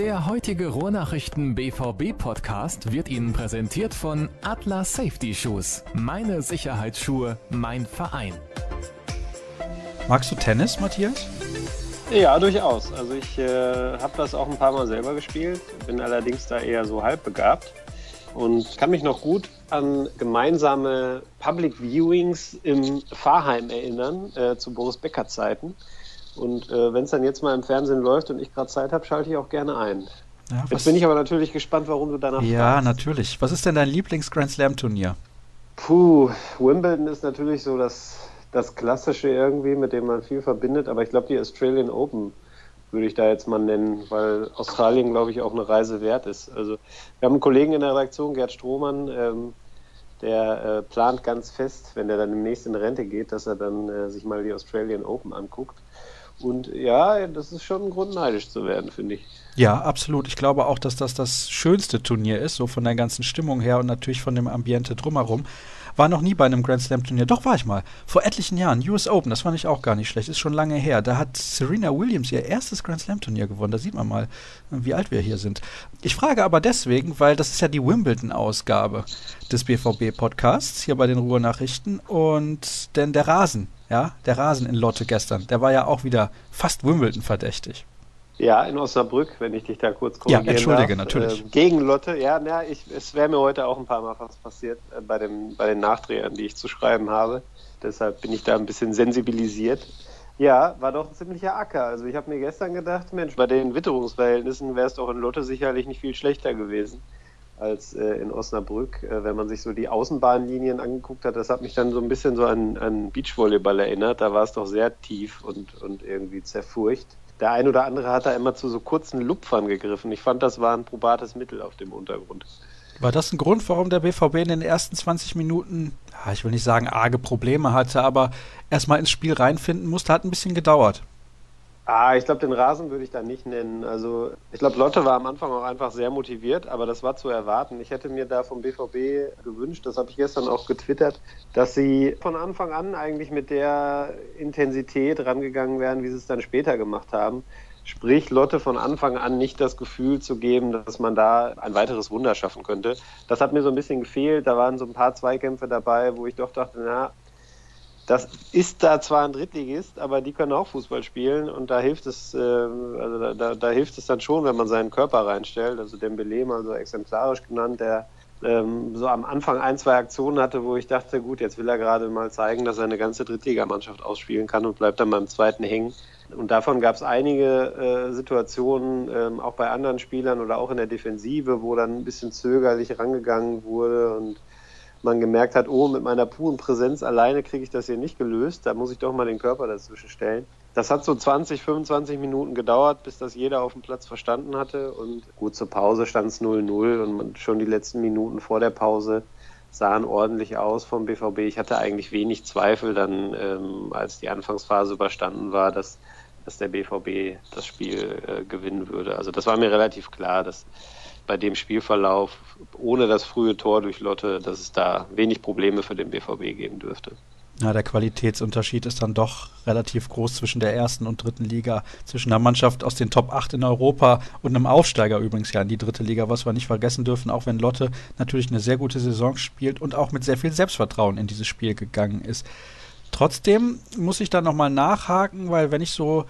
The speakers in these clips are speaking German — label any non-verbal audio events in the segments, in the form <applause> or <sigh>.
Der heutige Ruhrnachrichten BVB Podcast wird Ihnen präsentiert von Atlas Safety Shoes. Meine Sicherheitsschuhe, mein Verein. Magst du Tennis, Matthias? Ja, durchaus. Also ich äh, habe das auch ein paar Mal selber gespielt, bin allerdings da eher so halbbegabt und kann mich noch gut an gemeinsame Public Viewings im Fahrheim erinnern, äh, zu Boris Becker Zeiten. Und äh, wenn es dann jetzt mal im Fernsehen läuft und ich gerade Zeit habe, schalte ich auch gerne ein. Ja, jetzt bin ich aber natürlich gespannt, warum du danach Ja, fragst. natürlich. Was ist denn dein Lieblings-Grand Slam-Turnier? Puh, Wimbledon ist natürlich so das, das Klassische irgendwie, mit dem man viel verbindet, aber ich glaube, die Australian Open würde ich da jetzt mal nennen, weil Australien, glaube ich, auch eine Reise wert ist. Also wir haben einen Kollegen in der Redaktion, Gerd Strohmann, ähm, der äh, plant ganz fest, wenn er dann demnächst in Rente geht, dass er dann äh, sich mal die Australian Open anguckt. Und ja, das ist schon ein Grund, neidisch zu werden, finde ich. Ja, absolut. Ich glaube auch, dass das das schönste Turnier ist, so von der ganzen Stimmung her und natürlich von dem Ambiente drumherum. War noch nie bei einem Grand Slam Turnier. Doch, war ich mal. Vor etlichen Jahren. US Open, das fand ich auch gar nicht schlecht. Ist schon lange her. Da hat Serena Williams ihr erstes Grand Slam Turnier gewonnen. Da sieht man mal, wie alt wir hier sind. Ich frage aber deswegen, weil das ist ja die Wimbledon-Ausgabe des BVB-Podcasts hier bei den Ruhrnachrichten. Und denn der Rasen, ja, der Rasen in Lotte gestern, der war ja auch wieder fast Wimbledon verdächtig. Ja, in Osnabrück, wenn ich dich da kurz korrigieren Ja, entschuldige, darf. natürlich. Äh, gegen Lotte, ja, na, ich, es wäre mir heute auch ein paar Mal was passiert äh, bei, dem, bei den Nachdrehern, die ich zu schreiben habe. Deshalb bin ich da ein bisschen sensibilisiert. Ja, war doch ein ziemlicher Acker. Also ich habe mir gestern gedacht, Mensch, bei den Witterungsverhältnissen wäre es doch in Lotte sicherlich nicht viel schlechter gewesen als äh, in Osnabrück. Äh, wenn man sich so die Außenbahnlinien angeguckt hat, das hat mich dann so ein bisschen so an, an Beachvolleyball erinnert. Da war es doch sehr tief und, und irgendwie zerfurcht. Der ein oder andere hat da immer zu so kurzen Lupfern gegriffen. Ich fand, das war ein probates Mittel auf dem Untergrund. War das ein Grund, warum der BVB in den ersten 20 Minuten, ich will nicht sagen arge Probleme hatte, aber erstmal ins Spiel reinfinden musste? Hat ein bisschen gedauert. Ah, ich glaube, den Rasen würde ich da nicht nennen. Also ich glaube, Lotte war am Anfang auch einfach sehr motiviert, aber das war zu erwarten. Ich hätte mir da vom BVB gewünscht, das habe ich gestern auch getwittert, dass sie von Anfang an eigentlich mit der Intensität rangegangen wären, wie sie es dann später gemacht haben. Sprich, Lotte von Anfang an nicht das Gefühl zu geben, dass man da ein weiteres Wunder schaffen könnte. Das hat mir so ein bisschen gefehlt. Da waren so ein paar Zweikämpfe dabei, wo ich doch dachte, na, das ist da zwar ein Drittligist, aber die können auch Fußball spielen und da hilft es, äh, also da, da, da, hilft es dann schon, wenn man seinen Körper reinstellt. Also Dembele mal so exemplarisch genannt, der ähm, so am Anfang ein, zwei Aktionen hatte, wo ich dachte, gut, jetzt will er gerade mal zeigen, dass er eine ganze Drittligamannschaft ausspielen kann und bleibt dann beim zweiten hängen. Und davon gab es einige äh, Situationen, ähm, auch bei anderen Spielern oder auch in der Defensive, wo dann ein bisschen zögerlich rangegangen wurde und man gemerkt hat, oh, mit meiner puren Präsenz alleine kriege ich das hier nicht gelöst, da muss ich doch mal den Körper dazwischen stellen. Das hat so 20, 25 Minuten gedauert, bis das jeder auf dem Platz verstanden hatte. Und gut, zur Pause stand es 0-0 und schon die letzten Minuten vor der Pause sahen ordentlich aus vom BVB. Ich hatte eigentlich wenig Zweifel dann, ähm, als die Anfangsphase überstanden war, dass, dass der BVB das Spiel äh, gewinnen würde. Also das war mir relativ klar, dass bei dem Spielverlauf ohne das frühe Tor durch Lotte, dass es da wenig Probleme für den BVB geben dürfte. Ja, der Qualitätsunterschied ist dann doch relativ groß zwischen der ersten und dritten Liga, zwischen einer Mannschaft aus den Top 8 in Europa und einem Aufsteiger übrigens ja in die dritte Liga, was wir nicht vergessen dürfen, auch wenn Lotte natürlich eine sehr gute Saison spielt und auch mit sehr viel Selbstvertrauen in dieses Spiel gegangen ist. Trotzdem muss ich da nochmal nachhaken, weil wenn ich so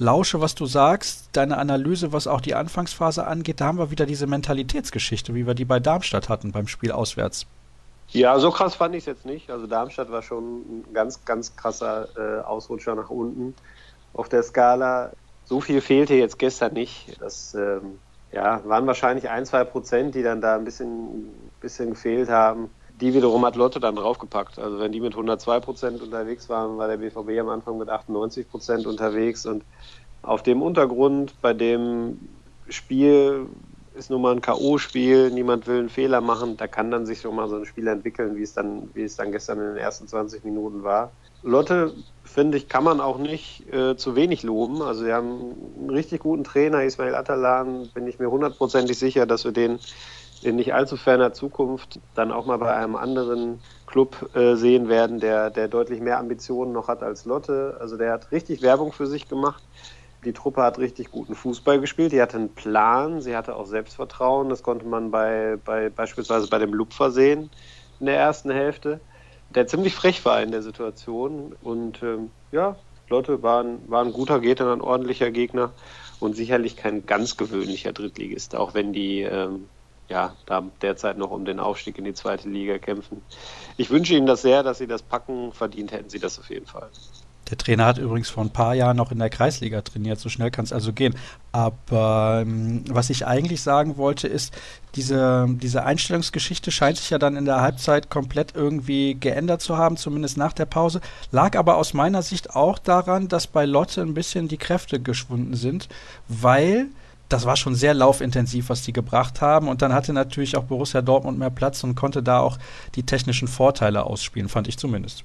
lausche, was du sagst, deine Analyse, was auch die Anfangsphase angeht, da haben wir wieder diese Mentalitätsgeschichte, wie wir die bei Darmstadt hatten beim Spiel auswärts. Ja, so krass fand ich es jetzt nicht. Also Darmstadt war schon ein ganz, ganz krasser äh, Ausrutscher nach unten auf der Skala. So viel fehlte jetzt gestern nicht. Das ähm, ja, waren wahrscheinlich ein, zwei Prozent, die dann da ein bisschen, bisschen gefehlt haben. Die wiederum hat Lotte dann draufgepackt. Also wenn die mit 102 Prozent unterwegs waren, war der BVB am Anfang mit 98 Prozent unterwegs. Und auf dem Untergrund, bei dem Spiel ist nun mal ein K.O.-Spiel, niemand will einen Fehler machen, da kann dann sich schon mal so ein Spiel entwickeln, wie es dann, wie es dann gestern in den ersten 20 Minuten war. Lotte, finde ich, kann man auch nicht äh, zu wenig loben. Also sie haben einen richtig guten Trainer, Ismail Atalan, bin ich mir hundertprozentig sicher, dass wir den in nicht allzu ferner Zukunft dann auch mal bei einem anderen Club äh, sehen werden, der, der deutlich mehr Ambitionen noch hat als Lotte. Also der hat richtig Werbung für sich gemacht. Die Truppe hat richtig guten Fußball gespielt. Die hatte einen Plan, sie hatte auch Selbstvertrauen. Das konnte man bei, bei beispielsweise bei dem Lupfer sehen in der ersten Hälfte, der ziemlich frech war in der Situation. Und ähm, ja, Lotte war ein, war ein guter Gegner, ein ordentlicher Gegner und sicherlich kein ganz gewöhnlicher Drittligist, auch wenn die ähm, ja da derzeit noch um den Aufstieg in die zweite Liga kämpfen. Ich wünsche Ihnen das sehr, dass Sie das packen. Verdient hätten Sie das auf jeden Fall. Der Trainer hat übrigens vor ein paar Jahren noch in der Kreisliga trainiert, so schnell kann es also gehen. Aber ähm, was ich eigentlich sagen wollte, ist, diese, diese Einstellungsgeschichte scheint sich ja dann in der Halbzeit komplett irgendwie geändert zu haben, zumindest nach der Pause. Lag aber aus meiner Sicht auch daran, dass bei Lotte ein bisschen die Kräfte geschwunden sind, weil das war schon sehr laufintensiv, was die gebracht haben. Und dann hatte natürlich auch Borussia Dortmund mehr Platz und konnte da auch die technischen Vorteile ausspielen, fand ich zumindest.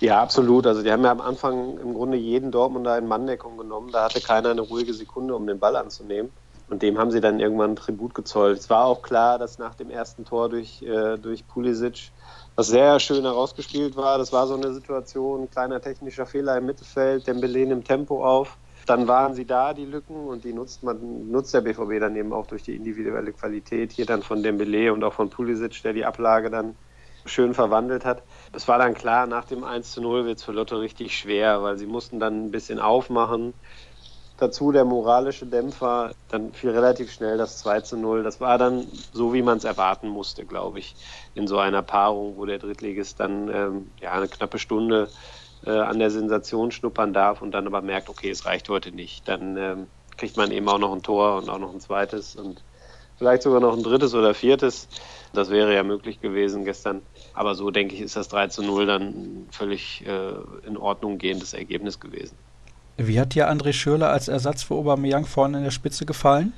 Ja, absolut. Also die haben ja am Anfang im Grunde jeden Dortmunder in Manndeckung genommen. Da hatte keiner eine ruhige Sekunde, um den Ball anzunehmen. Und dem haben sie dann irgendwann Tribut gezollt. Es war auch klar, dass nach dem ersten Tor durch, äh, durch Pulisic, was sehr schön herausgespielt war, das war so eine Situation, kleiner technischer Fehler im Mittelfeld, Dembele nimmt Tempo auf. Dann waren sie da, die Lücken, und die nutzt man, nutzt der BVB dann eben auch durch die individuelle Qualität. Hier dann von Dembele und auch von Pulisic, der die Ablage dann schön verwandelt hat. Es war dann klar, nach dem 1 zu 0 wird es für Lotto richtig schwer, weil sie mussten dann ein bisschen aufmachen. Dazu der moralische Dämpfer, dann fiel relativ schnell das 2 zu 0. Das war dann so, wie man es erwarten musste, glaube ich, in so einer Paarung, wo der Drittligist dann ähm, ja, eine knappe Stunde äh, an der Sensation schnuppern darf und dann aber merkt, okay, es reicht heute nicht. Dann ähm, kriegt man eben auch noch ein Tor und auch noch ein zweites und vielleicht sogar noch ein drittes oder viertes. Das wäre ja möglich gewesen gestern. Aber so denke ich, ist das 3 zu 0 dann völlig äh, in Ordnung gehendes Ergebnis gewesen. Wie hat dir André Schürle als Ersatz für Aubameyang vorne in der Spitze gefallen?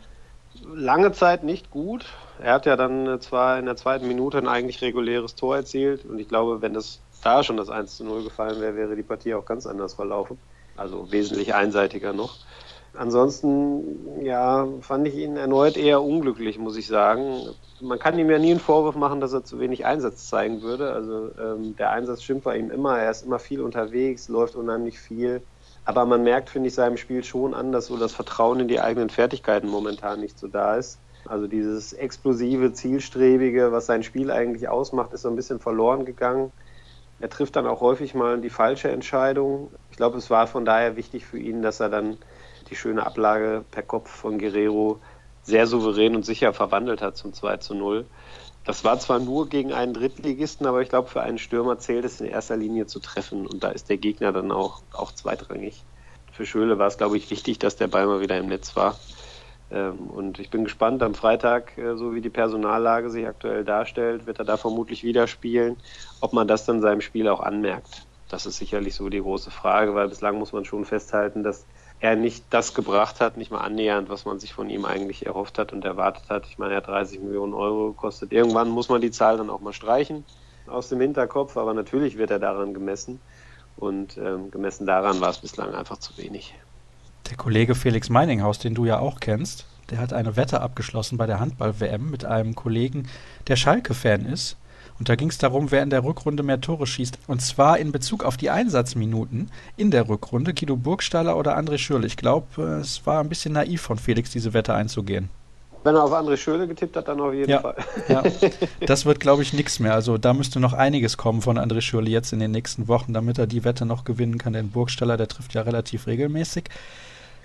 Lange Zeit nicht gut. Er hat ja dann zwar in der zweiten Minute ein eigentlich reguläres Tor erzielt und ich glaube, wenn das da schon das 1 zu 0 gefallen wäre, wäre die Partie auch ganz anders verlaufen. Also wesentlich einseitiger noch. Ansonsten, ja, fand ich ihn erneut eher unglücklich, muss ich sagen. Man kann ihm ja nie einen Vorwurf machen, dass er zu wenig Einsatz zeigen würde. Also ähm, der Einsatz stimmt bei ihm immer. Er ist immer viel unterwegs, läuft unheimlich viel. Aber man merkt, finde ich, seinem Spiel schon an, dass so das Vertrauen in die eigenen Fertigkeiten momentan nicht so da ist. Also dieses explosive, zielstrebige, was sein Spiel eigentlich ausmacht, ist so ein bisschen verloren gegangen. Er trifft dann auch häufig mal die falsche Entscheidung. Ich glaube, es war von daher wichtig für ihn, dass er dann die schöne Ablage per Kopf von Guerrero sehr souverän und sicher verwandelt hat zum 2 zu 0. Das war zwar nur gegen einen Drittligisten, aber ich glaube, für einen Stürmer zählt es in erster Linie zu treffen und da ist der Gegner dann auch, auch zweitrangig. Für Schöle war es, glaube ich, wichtig, dass der Ball mal wieder im Netz war. Ähm, und ich bin gespannt, am Freitag, äh, so wie die Personallage sich aktuell darstellt, wird er da vermutlich wieder spielen, ob man das dann seinem Spiel auch anmerkt. Das ist sicherlich so die große Frage, weil bislang muss man schon festhalten, dass er nicht das gebracht hat, nicht mal annähernd, was man sich von ihm eigentlich erhofft hat und erwartet hat. Ich meine, er hat 30 Millionen Euro gekostet. Irgendwann muss man die Zahl dann auch mal streichen aus dem Hinterkopf, aber natürlich wird er daran gemessen. Und ähm, gemessen daran war es bislang einfach zu wenig. Der Kollege Felix Meininghaus, den du ja auch kennst, der hat eine Wette abgeschlossen bei der Handball-WM mit einem Kollegen, der Schalke-Fan ist und da ging es darum, wer in der Rückrunde mehr Tore schießt. Und zwar in Bezug auf die Einsatzminuten in der Rückrunde. Guido Burgstaller oder André Schürrle. Ich glaube, es war ein bisschen naiv von Felix, diese Wette einzugehen. Wenn er auf André Schürle getippt hat, dann auf jeden ja, Fall. ja, <laughs> das wird, glaube ich, nichts mehr. Also da müsste noch einiges kommen von André Schürle jetzt in den nächsten Wochen, damit er die Wette noch gewinnen kann. Denn Burgstaller, der trifft ja relativ regelmäßig.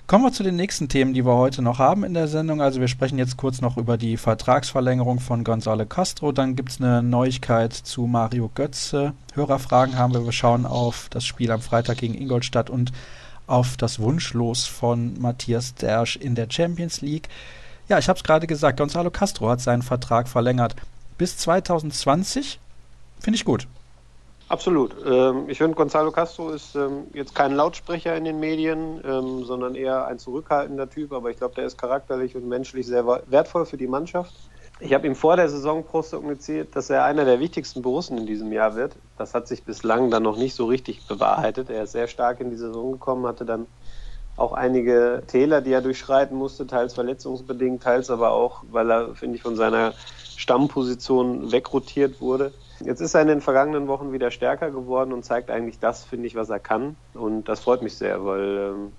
Kommen wir zu den nächsten Themen, die wir heute noch haben in der Sendung. Also wir sprechen jetzt kurz noch über die Vertragsverlängerung von Gonzalo Castro. Dann gibt es eine Neuigkeit zu Mario Götze. Hörerfragen haben wir. Wir schauen auf das Spiel am Freitag gegen Ingolstadt und auf das Wunschlos von Matthias Dersch in der Champions League. Ja, ich habe es gerade gesagt, Gonzalo Castro hat seinen Vertrag verlängert bis 2020. Finde ich gut. Absolut. Ähm, ich finde, Gonzalo Castro ist ähm, jetzt kein Lautsprecher in den Medien, ähm, sondern eher ein zurückhaltender Typ, aber ich glaube, der ist charakterlich und menschlich sehr wertvoll für die Mannschaft. Ich habe ihm vor der Saison prognostiziert, dass er einer der wichtigsten Borussen in diesem Jahr wird. Das hat sich bislang dann noch nicht so richtig bewahrheitet. Er ist sehr stark in die Saison gekommen, hatte dann auch einige Täler, die er durchschreiten musste, teils verletzungsbedingt, teils aber auch, weil er, finde ich, von seiner Stammposition wegrotiert wurde. Jetzt ist er in den vergangenen Wochen wieder stärker geworden und zeigt eigentlich das, finde ich, was er kann. Und das freut mich sehr, weil ähm,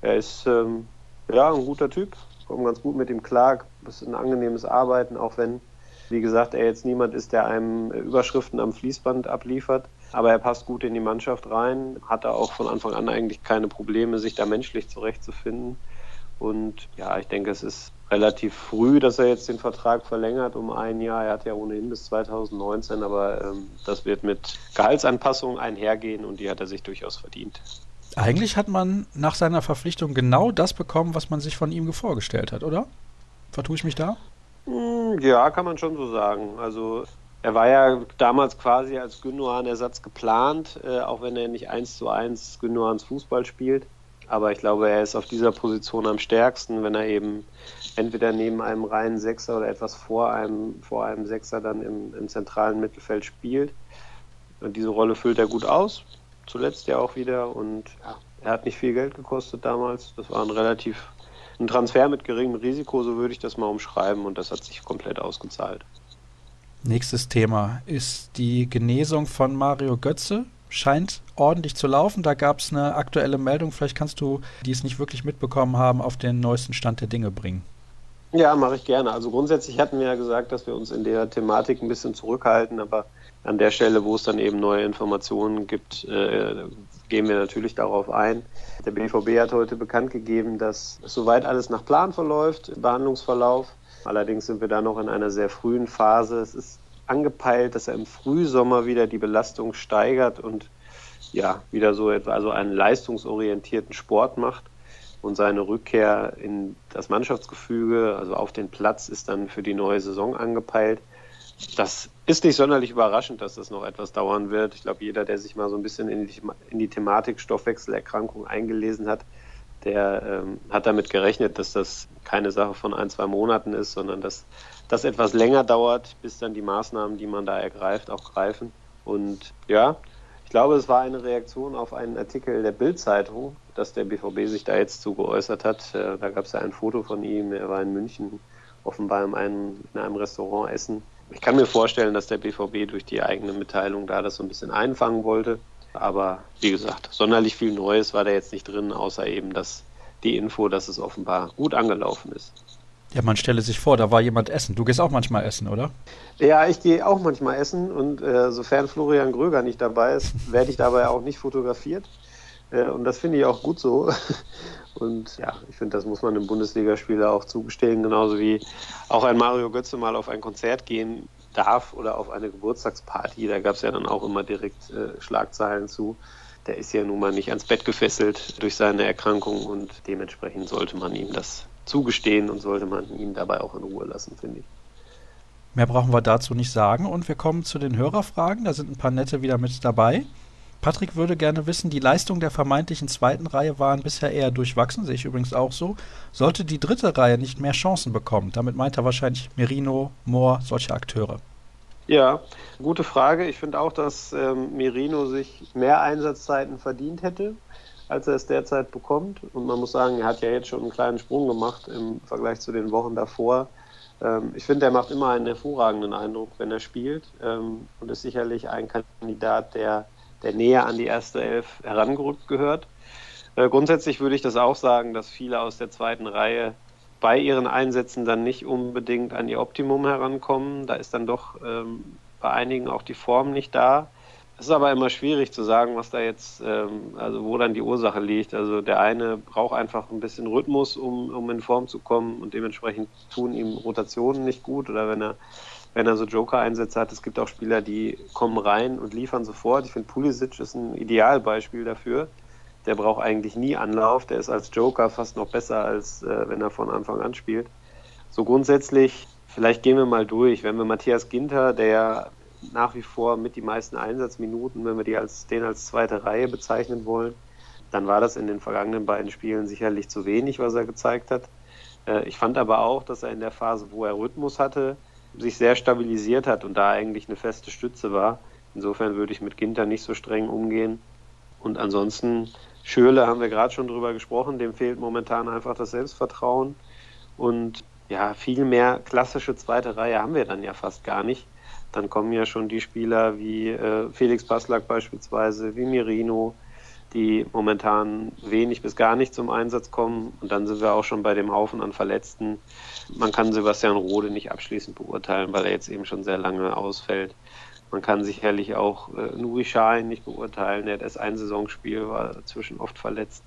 er ist ähm, ja ein guter Typ, kommt ganz gut mit ihm klar, ist ein angenehmes Arbeiten, auch wenn, wie gesagt, er jetzt niemand ist, der einem Überschriften am Fließband abliefert. Aber er passt gut in die Mannschaft rein, hatte auch von Anfang an eigentlich keine Probleme, sich da menschlich zurechtzufinden. Und ja, ich denke, es ist relativ früh, dass er jetzt den Vertrag verlängert um ein Jahr. Er hat ja ohnehin bis 2019, aber ähm, das wird mit Gehaltsanpassungen einhergehen und die hat er sich durchaus verdient. Eigentlich hat man nach seiner Verpflichtung genau das bekommen, was man sich von ihm vorgestellt hat, oder? Vertue ich mich da? Hm, ja, kann man schon so sagen. Also er war ja damals quasi als Gündogan-Ersatz geplant, äh, auch wenn er nicht eins zu eins Gündogans Fußball spielt. Aber ich glaube, er ist auf dieser Position am stärksten, wenn er eben entweder neben einem reinen Sechser oder etwas vor einem, vor einem Sechser dann im, im zentralen Mittelfeld spielt. Und diese Rolle füllt er gut aus. Zuletzt ja auch wieder. Und ja, er hat nicht viel Geld gekostet damals. Das war ein relativ ein Transfer mit geringem Risiko, so würde ich das mal umschreiben. Und das hat sich komplett ausgezahlt. Nächstes Thema ist die Genesung von Mario Götze scheint ordentlich zu laufen. Da gab es eine aktuelle Meldung. Vielleicht kannst du, die es nicht wirklich mitbekommen haben, auf den neuesten Stand der Dinge bringen. Ja, mache ich gerne. Also grundsätzlich hatten wir ja gesagt, dass wir uns in der Thematik ein bisschen zurückhalten, aber an der Stelle, wo es dann eben neue Informationen gibt, äh, gehen wir natürlich darauf ein. Der BVB hat heute bekannt gegeben, dass soweit alles nach Plan verläuft, Behandlungsverlauf. Allerdings sind wir da noch in einer sehr frühen Phase. Es ist angepeilt, dass er im Frühsommer wieder die Belastung steigert und ja, wieder so etwa also einen leistungsorientierten Sport macht. Und seine Rückkehr in das Mannschaftsgefüge, also auf den Platz, ist dann für die neue Saison angepeilt. Das ist nicht sonderlich überraschend, dass das noch etwas dauern wird. Ich glaube, jeder, der sich mal so ein bisschen in die, in die Thematik Stoffwechselerkrankung eingelesen hat, der ähm, hat damit gerechnet, dass das keine Sache von ein, zwei Monaten ist, sondern dass das etwas länger dauert, bis dann die Maßnahmen, die man da ergreift, auch greifen. Und ja, ich glaube, es war eine Reaktion auf einen Artikel der Bild-Zeitung, dass der BVB sich da jetzt zu geäußert hat. Äh, da gab es ja ein Foto von ihm, er war in München offenbar in einem, in einem Restaurant essen. Ich kann mir vorstellen, dass der BVB durch die eigene Mitteilung da das so ein bisschen einfangen wollte. Aber wie gesagt, sonderlich viel Neues war da jetzt nicht drin, außer eben dass die Info, dass es offenbar gut angelaufen ist. Ja, man stelle sich vor, da war jemand essen. Du gehst auch manchmal essen, oder? Ja, ich gehe auch manchmal essen und äh, sofern Florian Gröger nicht dabei ist, <laughs> werde ich dabei auch nicht fotografiert. Äh, und das finde ich auch gut so. <laughs> Und ja, ich finde, das muss man einem Bundesligaspieler auch zugestehen, genauso wie auch ein Mario Götze mal auf ein Konzert gehen darf oder auf eine Geburtstagsparty. Da gab es ja dann auch immer direkt äh, Schlagzeilen zu. Der ist ja nun mal nicht ans Bett gefesselt durch seine Erkrankung und dementsprechend sollte man ihm das zugestehen und sollte man ihn dabei auch in Ruhe lassen, finde ich. Mehr brauchen wir dazu nicht sagen und wir kommen zu den Hörerfragen. Da sind ein paar nette wieder mit dabei. Patrick würde gerne wissen, die Leistung der vermeintlichen zweiten Reihe waren bisher eher durchwachsen, sehe ich übrigens auch so. Sollte die dritte Reihe nicht mehr Chancen bekommen? Damit meint er wahrscheinlich Merino, Moore, solche Akteure. Ja, gute Frage. Ich finde auch, dass ähm, Merino sich mehr Einsatzzeiten verdient hätte, als er es derzeit bekommt. Und man muss sagen, er hat ja jetzt schon einen kleinen Sprung gemacht im Vergleich zu den Wochen davor. Ähm, ich finde, er macht immer einen hervorragenden Eindruck, wenn er spielt ähm, und ist sicherlich ein Kandidat, der, der näher an die erste Elf herangerückt gehört. Äh, grundsätzlich würde ich das auch sagen, dass viele aus der zweiten Reihe bei ihren Einsätzen dann nicht unbedingt an ihr Optimum herankommen. Da ist dann doch ähm, bei einigen auch die Form nicht da. Es ist aber immer schwierig zu sagen, was da jetzt, ähm, also wo dann die Ursache liegt. Also der eine braucht einfach ein bisschen Rhythmus, um, um in Form zu kommen und dementsprechend tun ihm Rotationen nicht gut oder wenn er wenn er so Joker-Einsätze hat. Es gibt auch Spieler, die kommen rein und liefern sofort. Ich finde, Pulisic ist ein Idealbeispiel dafür der braucht eigentlich nie Anlauf. Der ist als Joker fast noch besser, als äh, wenn er von Anfang an spielt. So grundsätzlich, vielleicht gehen wir mal durch. Wenn wir Matthias Ginter, der nach wie vor mit die meisten Einsatzminuten, wenn wir die als, den als zweite Reihe bezeichnen wollen, dann war das in den vergangenen beiden Spielen sicherlich zu wenig, was er gezeigt hat. Äh, ich fand aber auch, dass er in der Phase, wo er Rhythmus hatte, sich sehr stabilisiert hat und da eigentlich eine feste Stütze war. Insofern würde ich mit Ginter nicht so streng umgehen. Und ansonsten Schöle haben wir gerade schon drüber gesprochen, dem fehlt momentan einfach das Selbstvertrauen. Und ja, viel mehr klassische zweite Reihe haben wir dann ja fast gar nicht. Dann kommen ja schon die Spieler wie äh, Felix Baslak beispielsweise, wie Mirino, die momentan wenig bis gar nicht zum Einsatz kommen. Und dann sind wir auch schon bei dem Haufen an Verletzten. Man kann Sebastian Rode nicht abschließend beurteilen, weil er jetzt eben schon sehr lange ausfällt. Man kann sicherlich auch äh, Nuri Sahin nicht beurteilen. Er hat erst ein Saisonspiel, war dazwischen oft verletzt.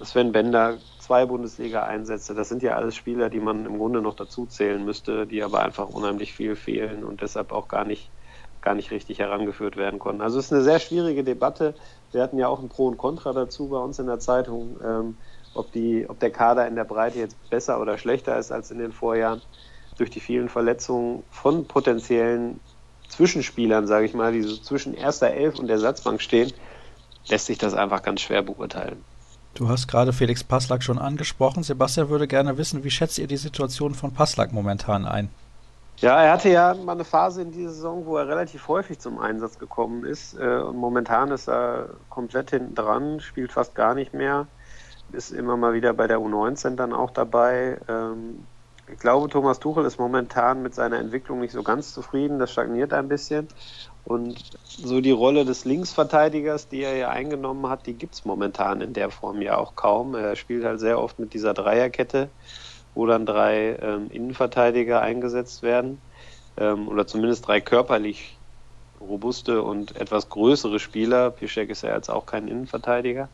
Sven Bender zwei Bundesliga-Einsätze, das sind ja alles Spieler, die man im Grunde noch dazu zählen müsste, die aber einfach unheimlich viel fehlen und deshalb auch gar nicht, gar nicht richtig herangeführt werden konnten. Also es ist eine sehr schwierige Debatte. Wir hatten ja auch ein Pro und Contra dazu bei uns in der Zeitung, ähm, ob, die, ob der Kader in der Breite jetzt besser oder schlechter ist als in den Vorjahren. Durch die vielen Verletzungen von potenziellen Zwischenspielern, sage ich mal, die so zwischen erster Elf und der Satzbank stehen, lässt sich das einfach ganz schwer beurteilen. Du hast gerade Felix Passlack schon angesprochen. Sebastian würde gerne wissen, wie schätzt ihr die Situation von Passlack momentan ein? Ja, er hatte ja mal eine Phase in dieser Saison, wo er relativ häufig zum Einsatz gekommen ist. Äh, und momentan ist er komplett hinten dran, spielt fast gar nicht mehr, ist immer mal wieder bei der U19 dann auch dabei. Ähm, ich glaube, Thomas Tuchel ist momentan mit seiner Entwicklung nicht so ganz zufrieden. Das stagniert ein bisschen. Und so die Rolle des Linksverteidigers, die er ja eingenommen hat, die gibt es momentan in der Form ja auch kaum. Er spielt halt sehr oft mit dieser Dreierkette, wo dann drei ähm, Innenverteidiger eingesetzt werden. Ähm, oder zumindest drei körperlich robuste und etwas größere Spieler. Piszek ist ja jetzt auch kein Innenverteidiger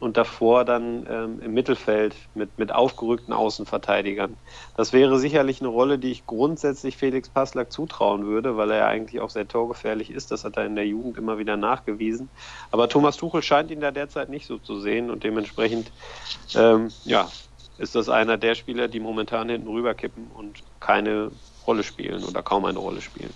und davor dann ähm, im Mittelfeld mit, mit aufgerückten Außenverteidigern. Das wäre sicherlich eine Rolle, die ich grundsätzlich Felix Passlack zutrauen würde, weil er ja eigentlich auch sehr torgefährlich ist. Das hat er in der Jugend immer wieder nachgewiesen. Aber Thomas Tuchel scheint ihn da derzeit nicht so zu sehen und dementsprechend, ähm, ja, ist das einer der Spieler, die momentan hinten rüberkippen und keine Rolle spielen oder kaum eine Rolle spielen.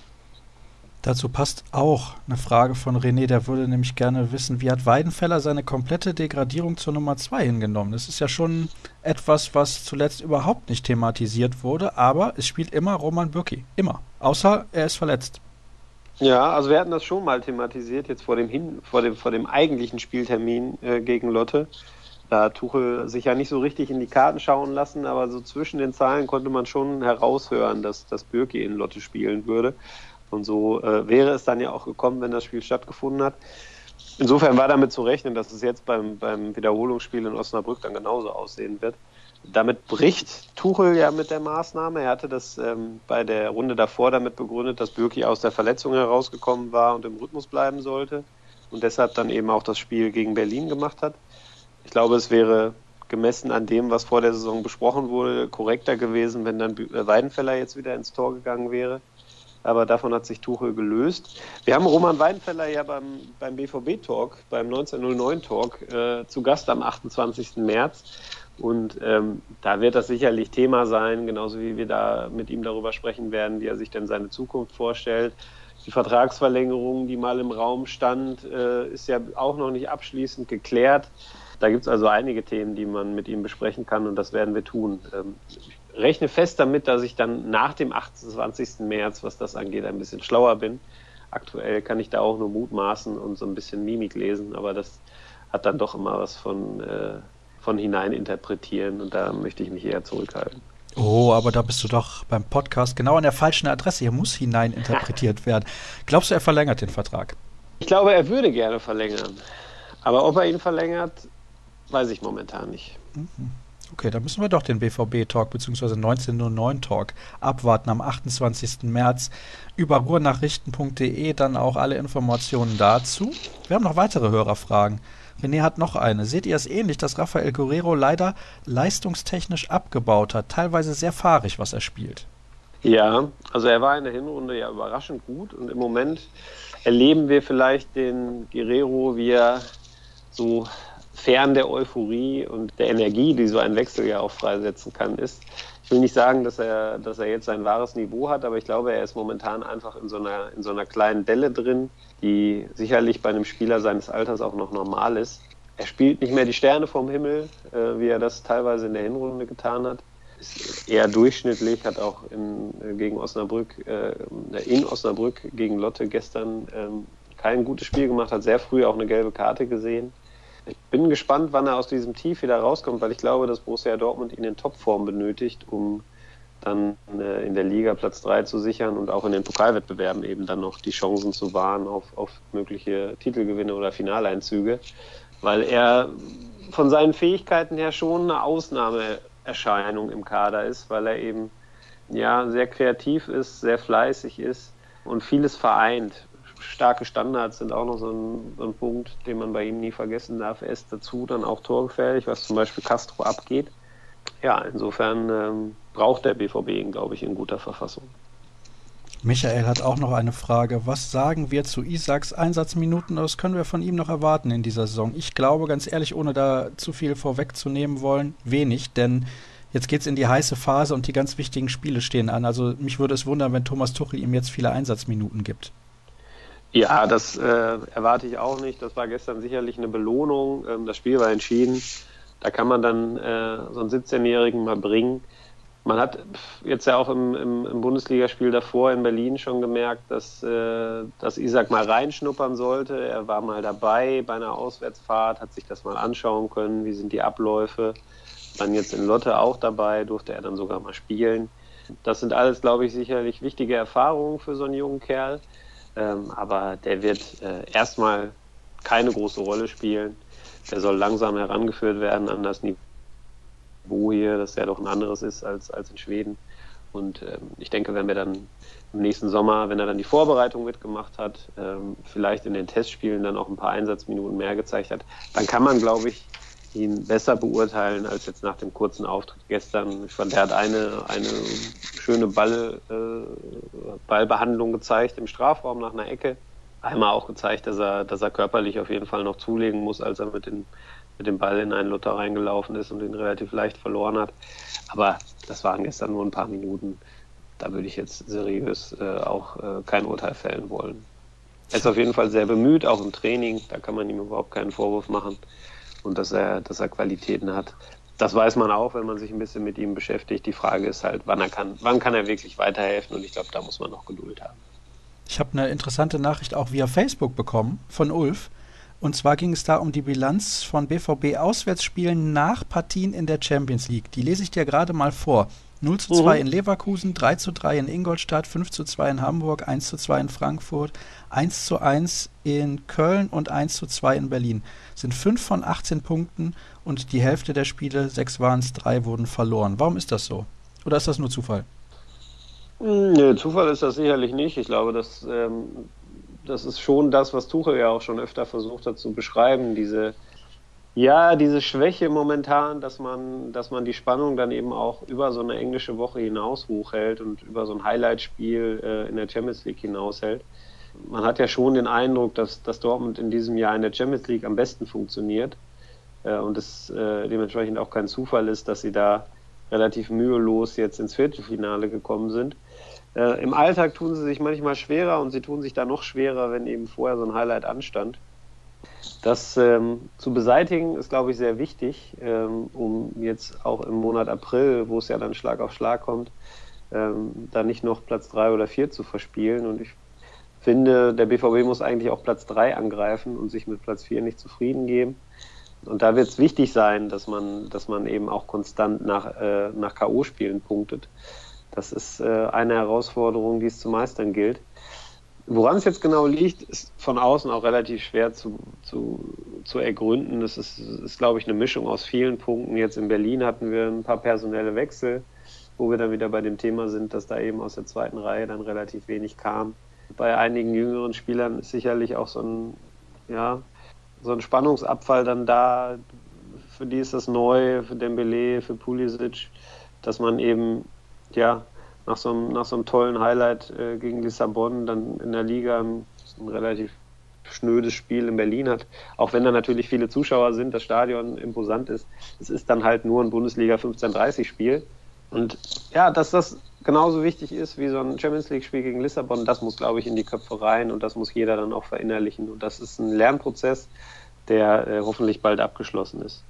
Dazu passt auch eine Frage von René, der würde nämlich gerne wissen, wie hat Weidenfeller seine komplette Degradierung zur Nummer 2 hingenommen? Das ist ja schon etwas, was zuletzt überhaupt nicht thematisiert wurde, aber es spielt immer Roman Bürki. Immer. Außer er ist verletzt. Ja, also wir hatten das schon mal thematisiert, jetzt vor dem, Hin vor dem, vor dem eigentlichen Spieltermin äh, gegen Lotte. Da hat Tuchel sich ja nicht so richtig in die Karten schauen lassen, aber so zwischen den Zahlen konnte man schon heraushören, dass, dass Bürki in Lotte spielen würde. Und so äh, wäre es dann ja auch gekommen, wenn das Spiel stattgefunden hat. Insofern war damit zu rechnen, dass es jetzt beim, beim Wiederholungsspiel in Osnabrück dann genauso aussehen wird. Damit bricht Tuchel ja mit der Maßnahme. Er hatte das ähm, bei der Runde davor damit begründet, dass Bürki aus der Verletzung herausgekommen war und im Rhythmus bleiben sollte und deshalb dann eben auch das Spiel gegen Berlin gemacht hat. Ich glaube, es wäre gemessen an dem, was vor der Saison besprochen wurde, korrekter gewesen, wenn dann Weidenfeller jetzt wieder ins Tor gegangen wäre aber davon hat sich Tuchel gelöst. Wir haben Roman Weinfeller ja beim, beim BVB-Talk, beim 1909-Talk äh, zu Gast am 28. März. Und ähm, da wird das sicherlich Thema sein, genauso wie wir da mit ihm darüber sprechen werden, wie er sich denn seine Zukunft vorstellt. Die Vertragsverlängerung, die mal im Raum stand, äh, ist ja auch noch nicht abschließend geklärt. Da gibt es also einige Themen, die man mit ihm besprechen kann und das werden wir tun. Ähm, ich rechne fest damit, dass ich dann nach dem 28. März, was das angeht, ein bisschen schlauer bin. Aktuell kann ich da auch nur mutmaßen und so ein bisschen Mimik lesen, aber das hat dann doch immer was von, äh, von hineininterpretieren und da möchte ich mich eher zurückhalten. Oh, aber da bist du doch beim Podcast genau an der falschen Adresse. Hier muss hineininterpretiert <laughs> werden. Glaubst du, er verlängert den Vertrag? Ich glaube, er würde gerne verlängern. Aber ob er ihn verlängert, weiß ich momentan nicht. Mhm. Okay, dann müssen wir doch den BVB-Talk bzw. 1909-Talk abwarten am 28. März über ruhrnachrichten.de dann auch alle Informationen dazu. Wir haben noch weitere Hörerfragen. René hat noch eine. Seht ihr es ähnlich, dass Rafael Guerrero leider leistungstechnisch abgebaut hat? Teilweise sehr fahrig, was er spielt. Ja, also er war in der Hinrunde ja überraschend gut und im Moment erleben wir vielleicht den Guerrero, wie er so fern der Euphorie und der Energie, die so ein Wechsel ja auch freisetzen kann, ist. Ich will nicht sagen, dass er, dass er jetzt sein wahres Niveau hat, aber ich glaube, er ist momentan einfach in so einer, in so einer kleinen Delle drin, die sicherlich bei einem Spieler seines Alters auch noch normal ist. Er spielt nicht mehr die Sterne vom Himmel, äh, wie er das teilweise in der Hinrunde getan hat. Ist eher durchschnittlich, hat auch in, äh, gegen Osnabrück, äh, in Osnabrück gegen Lotte gestern ähm, kein gutes Spiel gemacht, hat sehr früh auch eine gelbe Karte gesehen. Ich bin gespannt, wann er aus diesem Tief wieder rauskommt, weil ich glaube, dass Borussia Dortmund ihn in Topform benötigt, um dann äh, in der Liga Platz 3 zu sichern und auch in den Pokalwettbewerben eben dann noch die Chancen zu wahren auf, auf mögliche Titelgewinne oder Finaleinzüge. weil er von seinen Fähigkeiten her schon eine Ausnahmeerscheinung im Kader ist, weil er eben ja sehr kreativ ist, sehr fleißig ist und vieles vereint. Starke Standards sind auch noch so ein, so ein Punkt, den man bei ihm nie vergessen darf. Er ist dazu dann auch torgefährlich, was zum Beispiel Castro abgeht. Ja, insofern ähm, braucht der BVB ihn, glaube ich, in guter Verfassung. Michael hat auch noch eine Frage. Was sagen wir zu Isaacs Einsatzminuten? Was können wir von ihm noch erwarten in dieser Saison? Ich glaube, ganz ehrlich, ohne da zu viel vorwegzunehmen wollen, wenig, denn jetzt geht es in die heiße Phase und die ganz wichtigen Spiele stehen an. Also mich würde es wundern, wenn Thomas Tuchel ihm jetzt viele Einsatzminuten gibt. Ja, das äh, erwarte ich auch nicht. Das war gestern sicherlich eine Belohnung. Ähm, das Spiel war entschieden. Da kann man dann äh, so einen 17-Jährigen mal bringen man hat jetzt ja auch im, im, im, Bundesligaspiel davor in Berlin schon gemerkt, dass, äh, dass Isaac mal reinschnuppern sollte. Er war mal dabei bei einer Auswärtsfahrt, hat sich das mal anschauen können, wie sind die Abläufe. Dann jetzt in Lotte auch dabei, durfte er dann sogar mal spielen. Das sind alles, glaube ich, sicherlich wichtige Erfahrungen für so einen jungen Kerl. Ähm, aber der wird äh, erstmal keine große Rolle spielen. Der soll langsam herangeführt werden an das Niveau hier, dass der doch ein anderes ist als, als in Schweden. Und ähm, ich denke, wenn wir dann im nächsten Sommer, wenn er dann die Vorbereitung mitgemacht hat, ähm, vielleicht in den Testspielen dann auch ein paar Einsatzminuten mehr gezeigt hat, dann kann man, glaube ich, ihn besser beurteilen als jetzt nach dem kurzen Auftritt gestern. Ich fand, er hat eine, eine schöne Ball, äh, Ballbehandlung gezeigt im Strafraum nach einer Ecke. Einmal auch gezeigt, dass er, dass er körperlich auf jeden Fall noch zulegen muss, als er mit den mit dem Ball in einen Luther reingelaufen ist und ihn relativ leicht verloren hat. Aber das waren gestern nur ein paar Minuten. Da würde ich jetzt seriös äh, auch äh, kein Urteil fällen wollen. Er ist auf jeden Fall sehr bemüht, auch im Training. Da kann man ihm überhaupt keinen Vorwurf machen. Und dass er, dass er Qualitäten hat. Das weiß man auch, wenn man sich ein bisschen mit ihm beschäftigt. Die Frage ist halt, wann er kann, wann kann er wirklich weiterhelfen? Und ich glaube, da muss man noch Geduld haben. Ich habe eine interessante Nachricht auch via Facebook bekommen von Ulf. Und zwar ging es da um die Bilanz von BVB Auswärtsspielen nach Partien in der Champions League. Die lese ich dir gerade mal vor. 0 zu 2 mhm. in Leverkusen, 3 zu 3 in Ingolstadt, 5 zu 2 in Hamburg, 1 zu 2 in Frankfurt, 1 zu 1 in Köln und 1 zu 2 in Berlin. Das sind 5 von 18 Punkten und die Hälfte der Spiele, 6 waren es, 3 wurden verloren. Warum ist das so? Oder ist das nur Zufall? Nee, Zufall ist das sicherlich nicht. Ich glaube, dass ähm, das ist schon das, was Tuchel ja auch schon öfter versucht hat zu beschreiben, diese ja, diese Schwäche momentan, dass man, dass man die Spannung dann eben auch über so eine englische Woche hinaus hochhält und über so ein Highlight-Spiel äh, in der Champions League hinaushält. Man hat ja schon den Eindruck, dass, dass Dortmund in diesem Jahr in der Champions League am besten funktioniert äh, und es äh, dementsprechend auch kein Zufall ist, dass sie da relativ mühelos jetzt ins Viertelfinale gekommen sind. Äh, Im Alltag tun sie sich manchmal schwerer und sie tun sich da noch schwerer, wenn eben vorher so ein Highlight anstand. Das ähm, zu beseitigen ist, glaube ich, sehr wichtig, ähm, um jetzt auch im Monat April, wo es ja dann Schlag auf Schlag kommt, ähm, da nicht noch Platz 3 oder 4 zu verspielen. Und ich finde, der BVB muss eigentlich auch Platz 3 angreifen und sich mit Platz 4 nicht zufrieden geben. Und da wird es wichtig sein, dass man, dass man eben auch konstant nach, äh, nach K.O.-Spielen punktet. Das ist äh, eine Herausforderung, die es zu meistern gilt. Woran es jetzt genau liegt, ist von außen auch relativ schwer zu, zu, zu ergründen. Das ist, ist, glaube ich, eine Mischung aus vielen Punkten. Jetzt in Berlin hatten wir ein paar personelle Wechsel, wo wir dann wieder bei dem Thema sind, dass da eben aus der zweiten Reihe dann relativ wenig kam. Bei einigen jüngeren Spielern ist sicherlich auch so ein, ja, so ein Spannungsabfall dann da. Für die ist das neu, für Dembele, für Pulisic, dass man eben ja, nach so einem, nach so einem tollen Highlight äh, gegen Lissabon dann in der Liga ein, ein, relativ schnödes Spiel in Berlin hat. Auch wenn da natürlich viele Zuschauer sind, das Stadion imposant ist. Es ist dann halt nur ein Bundesliga 15:30 Spiel. Und ja, dass das genauso wichtig ist wie so ein Champions League Spiel gegen Lissabon, das muss, glaube ich, in die Köpfe rein und das muss jeder dann auch verinnerlichen. Und das ist ein Lernprozess, der äh, hoffentlich bald abgeschlossen ist.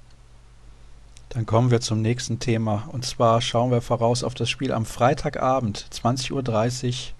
Dann kommen wir zum nächsten Thema. Und zwar schauen wir voraus auf das Spiel am Freitagabend, 20.30 Uhr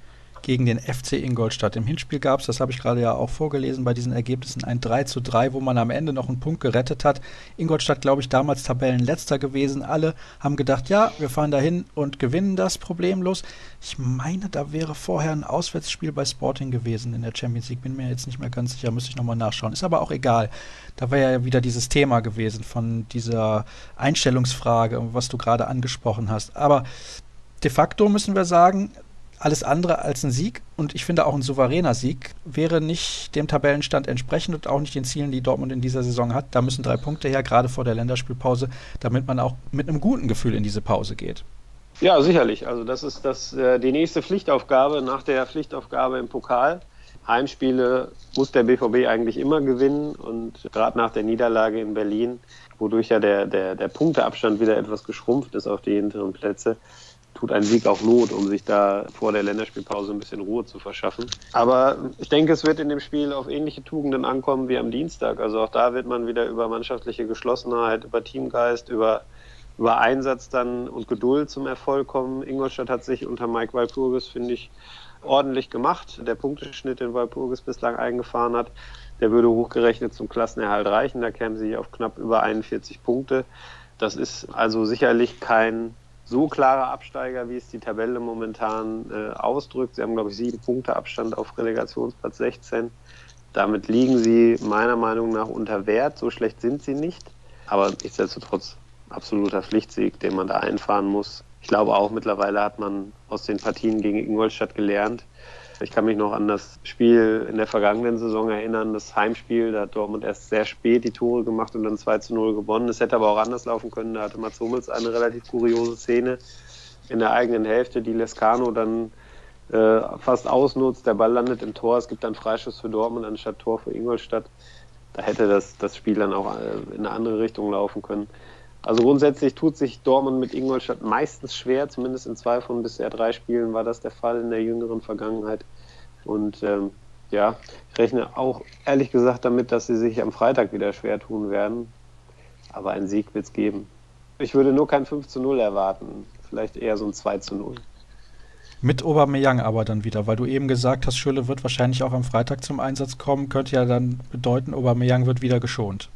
gegen den FC Ingolstadt. Im Hinspiel gab es, das habe ich gerade ja auch vorgelesen, bei diesen Ergebnissen ein 3 zu 3, wo man am Ende noch einen Punkt gerettet hat. Ingolstadt, glaube ich, damals Tabellenletzter gewesen. Alle haben gedacht, ja, wir fahren dahin und gewinnen das problemlos. Ich meine, da wäre vorher ein Auswärtsspiel bei Sporting gewesen in der Champions League. Bin mir jetzt nicht mehr ganz sicher, müsste ich nochmal nachschauen. Ist aber auch egal. Da wäre ja wieder dieses Thema gewesen von dieser Einstellungsfrage, was du gerade angesprochen hast. Aber de facto müssen wir sagen, alles andere als ein Sieg und ich finde auch ein souveräner Sieg wäre nicht dem Tabellenstand entsprechend und auch nicht den Zielen, die Dortmund in dieser Saison hat. Da müssen drei Punkte her, gerade vor der Länderspielpause, damit man auch mit einem guten Gefühl in diese Pause geht. Ja, sicherlich. Also das ist das, äh, die nächste Pflichtaufgabe nach der Pflichtaufgabe im Pokal. Heimspiele muss der BVB eigentlich immer gewinnen und gerade nach der Niederlage in Berlin, wodurch ja der, der, der Punkteabstand wieder etwas geschrumpft ist auf die hinteren Plätze, tut ein Sieg auch Not, um sich da vor der Länderspielpause ein bisschen Ruhe zu verschaffen. Aber ich denke, es wird in dem Spiel auf ähnliche Tugenden ankommen wie am Dienstag. Also auch da wird man wieder über mannschaftliche Geschlossenheit, über Teamgeist, über, über Einsatz dann und Geduld zum Erfolg kommen. Ingolstadt hat sich unter Mike Walpurgis, finde ich, ordentlich gemacht. Der Punkteschnitt, den Walpurgis bislang eingefahren hat, der würde hochgerechnet zum Klassenerhalt reichen. Da kämen sie auf knapp über 41 Punkte. Das ist also sicherlich kein so klarer Absteiger, wie es die Tabelle momentan äh, ausdrückt. Sie haben, glaube ich, sieben Punkte Abstand auf Relegationsplatz 16. Damit liegen sie meiner Meinung nach unter Wert. So schlecht sind sie nicht. Aber nichtsdestotrotz absoluter Pflichtsieg, den man da einfahren muss. Ich glaube auch mittlerweile hat man aus den Partien gegen Ingolstadt gelernt. Ich kann mich noch an das Spiel in der vergangenen Saison erinnern, das Heimspiel. Da hat Dortmund erst sehr spät die Tore gemacht und dann 2 zu 0 gewonnen. Es hätte aber auch anders laufen können. Da hatte Mats Hummels eine relativ kuriose Szene in der eigenen Hälfte, die Lescano dann äh, fast ausnutzt. Der Ball landet im Tor. Es gibt dann Freischuss für Dortmund anstatt Tor für Ingolstadt. Da hätte das, das Spiel dann auch äh, in eine andere Richtung laufen können. Also grundsätzlich tut sich Dortmund mit Ingolstadt meistens schwer, zumindest in zwei von bisher drei Spielen war das der Fall in der jüngeren Vergangenheit. Und ähm, ja, ich rechne auch ehrlich gesagt damit, dass sie sich am Freitag wieder schwer tun werden. Aber einen Sieg wird es geben. Ich würde nur kein 5 zu 0 erwarten, vielleicht eher so ein 2 zu 0. Mit Aubameyang aber dann wieder, weil du eben gesagt hast, Schülle wird wahrscheinlich auch am Freitag zum Einsatz kommen, könnte ja dann bedeuten, Aubameyang wird wieder geschont.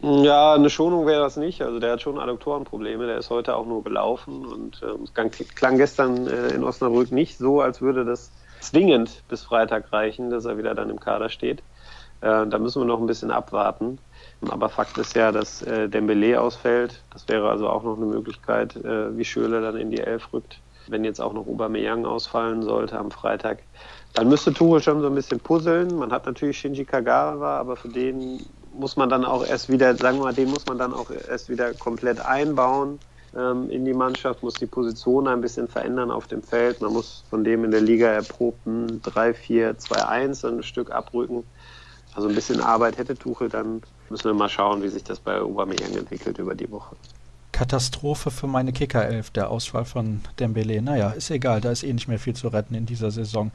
Ja, eine Schonung wäre das nicht. Also der hat schon Adduktorenprobleme. Der ist heute auch nur gelaufen und äh, klang gestern äh, in Osnabrück nicht so, als würde das zwingend bis Freitag reichen, dass er wieder dann im Kader steht. Äh, da müssen wir noch ein bisschen abwarten. Aber Fakt ist ja, dass äh, Dembele ausfällt. Das wäre also auch noch eine Möglichkeit, äh, wie Schöle dann in die Elf rückt. Wenn jetzt auch noch Aubameyang ausfallen sollte am Freitag, dann müsste Tuchel schon so ein bisschen puzzeln. Man hat natürlich Shinji Kagawa, aber für den muss man dann auch erst wieder, sagen wir mal, den muss man dann auch erst wieder komplett einbauen ähm, in die Mannschaft, muss die Position ein bisschen verändern auf dem Feld. Man muss von dem in der Liga erprobten 3-4-2-1 ein Stück abrücken. Also ein bisschen Arbeit hätte Tuchel, dann müssen wir mal schauen, wie sich das bei Aubameyang entwickelt über die Woche. Katastrophe für meine Kickerelf, der Ausfall von Dembele. Naja, ist egal, da ist eh nicht mehr viel zu retten in dieser Saison.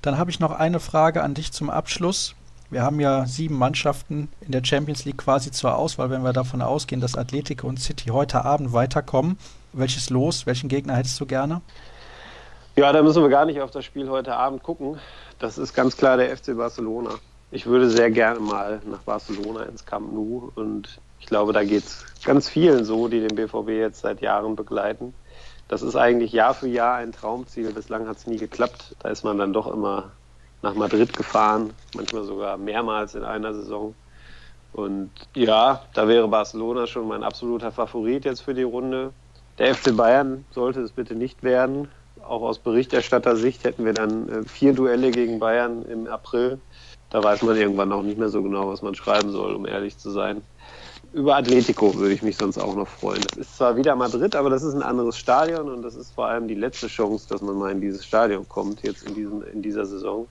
Dann habe ich noch eine Frage an dich zum Abschluss. Wir haben ja sieben Mannschaften in der Champions League quasi zur Auswahl, wenn wir davon ausgehen, dass Atletico und City heute Abend weiterkommen. Welches Los, welchen Gegner hättest du gerne? Ja, da müssen wir gar nicht auf das Spiel heute Abend gucken. Das ist ganz klar der FC Barcelona. Ich würde sehr gerne mal nach Barcelona ins Camp Nou und ich glaube, da geht es ganz vielen so, die den BVB jetzt seit Jahren begleiten. Das ist eigentlich Jahr für Jahr ein Traumziel. Bislang hat es nie geklappt. Da ist man dann doch immer nach Madrid gefahren, manchmal sogar mehrmals in einer Saison. Und ja, da wäre Barcelona schon mein absoluter Favorit jetzt für die Runde. Der FC Bayern sollte es bitte nicht werden. Auch aus Berichterstattersicht hätten wir dann äh, vier Duelle gegen Bayern im April. Da weiß man irgendwann auch nicht mehr so genau, was man schreiben soll, um ehrlich zu sein. Über Atletico würde ich mich sonst auch noch freuen. Das ist zwar wieder Madrid, aber das ist ein anderes Stadion und das ist vor allem die letzte Chance, dass man mal in dieses Stadion kommt, jetzt in, diesem, in dieser Saison.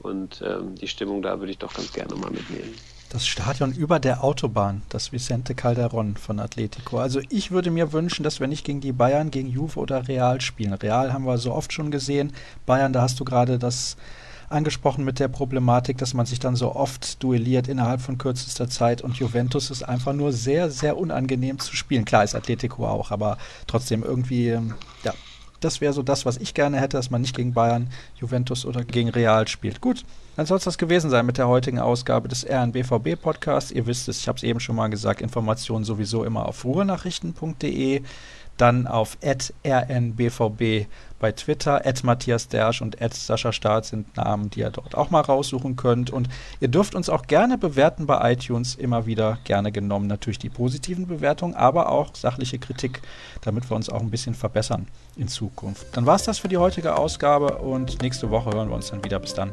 Und ähm, die Stimmung da würde ich doch ganz gerne mal mitnehmen. Das Stadion über der Autobahn, das Vicente Calderon von Atletico. Also ich würde mir wünschen, dass wir nicht gegen die Bayern, gegen Juve oder Real spielen. Real haben wir so oft schon gesehen. Bayern, da hast du gerade das angesprochen mit der Problematik, dass man sich dann so oft duelliert innerhalb von kürzester Zeit und Juventus ist einfach nur sehr, sehr unangenehm zu spielen. Klar ist Atletico auch, aber trotzdem irgendwie, ähm, ja, Das wäre so das, was ich gerne hätte, dass man nicht gegen Bayern, Juventus oder gegen Real spielt. Gut, dann soll es das gewesen sein mit der heutigen Ausgabe des RNBVB Podcasts. Ihr wisst es, ich habe es eben schon mal gesagt, Informationen sowieso immer auf ruhenachrichten.de, dann auf rnbvb bei Twitter, Matthias Dersch und Sascha Staat sind Namen, die ihr dort auch mal raussuchen könnt. Und ihr dürft uns auch gerne bewerten bei iTunes, immer wieder gerne genommen. Natürlich die positiven Bewertungen, aber auch sachliche Kritik, damit wir uns auch ein bisschen verbessern in Zukunft. Dann war es das für die heutige Ausgabe und nächste Woche hören wir uns dann wieder. Bis dann.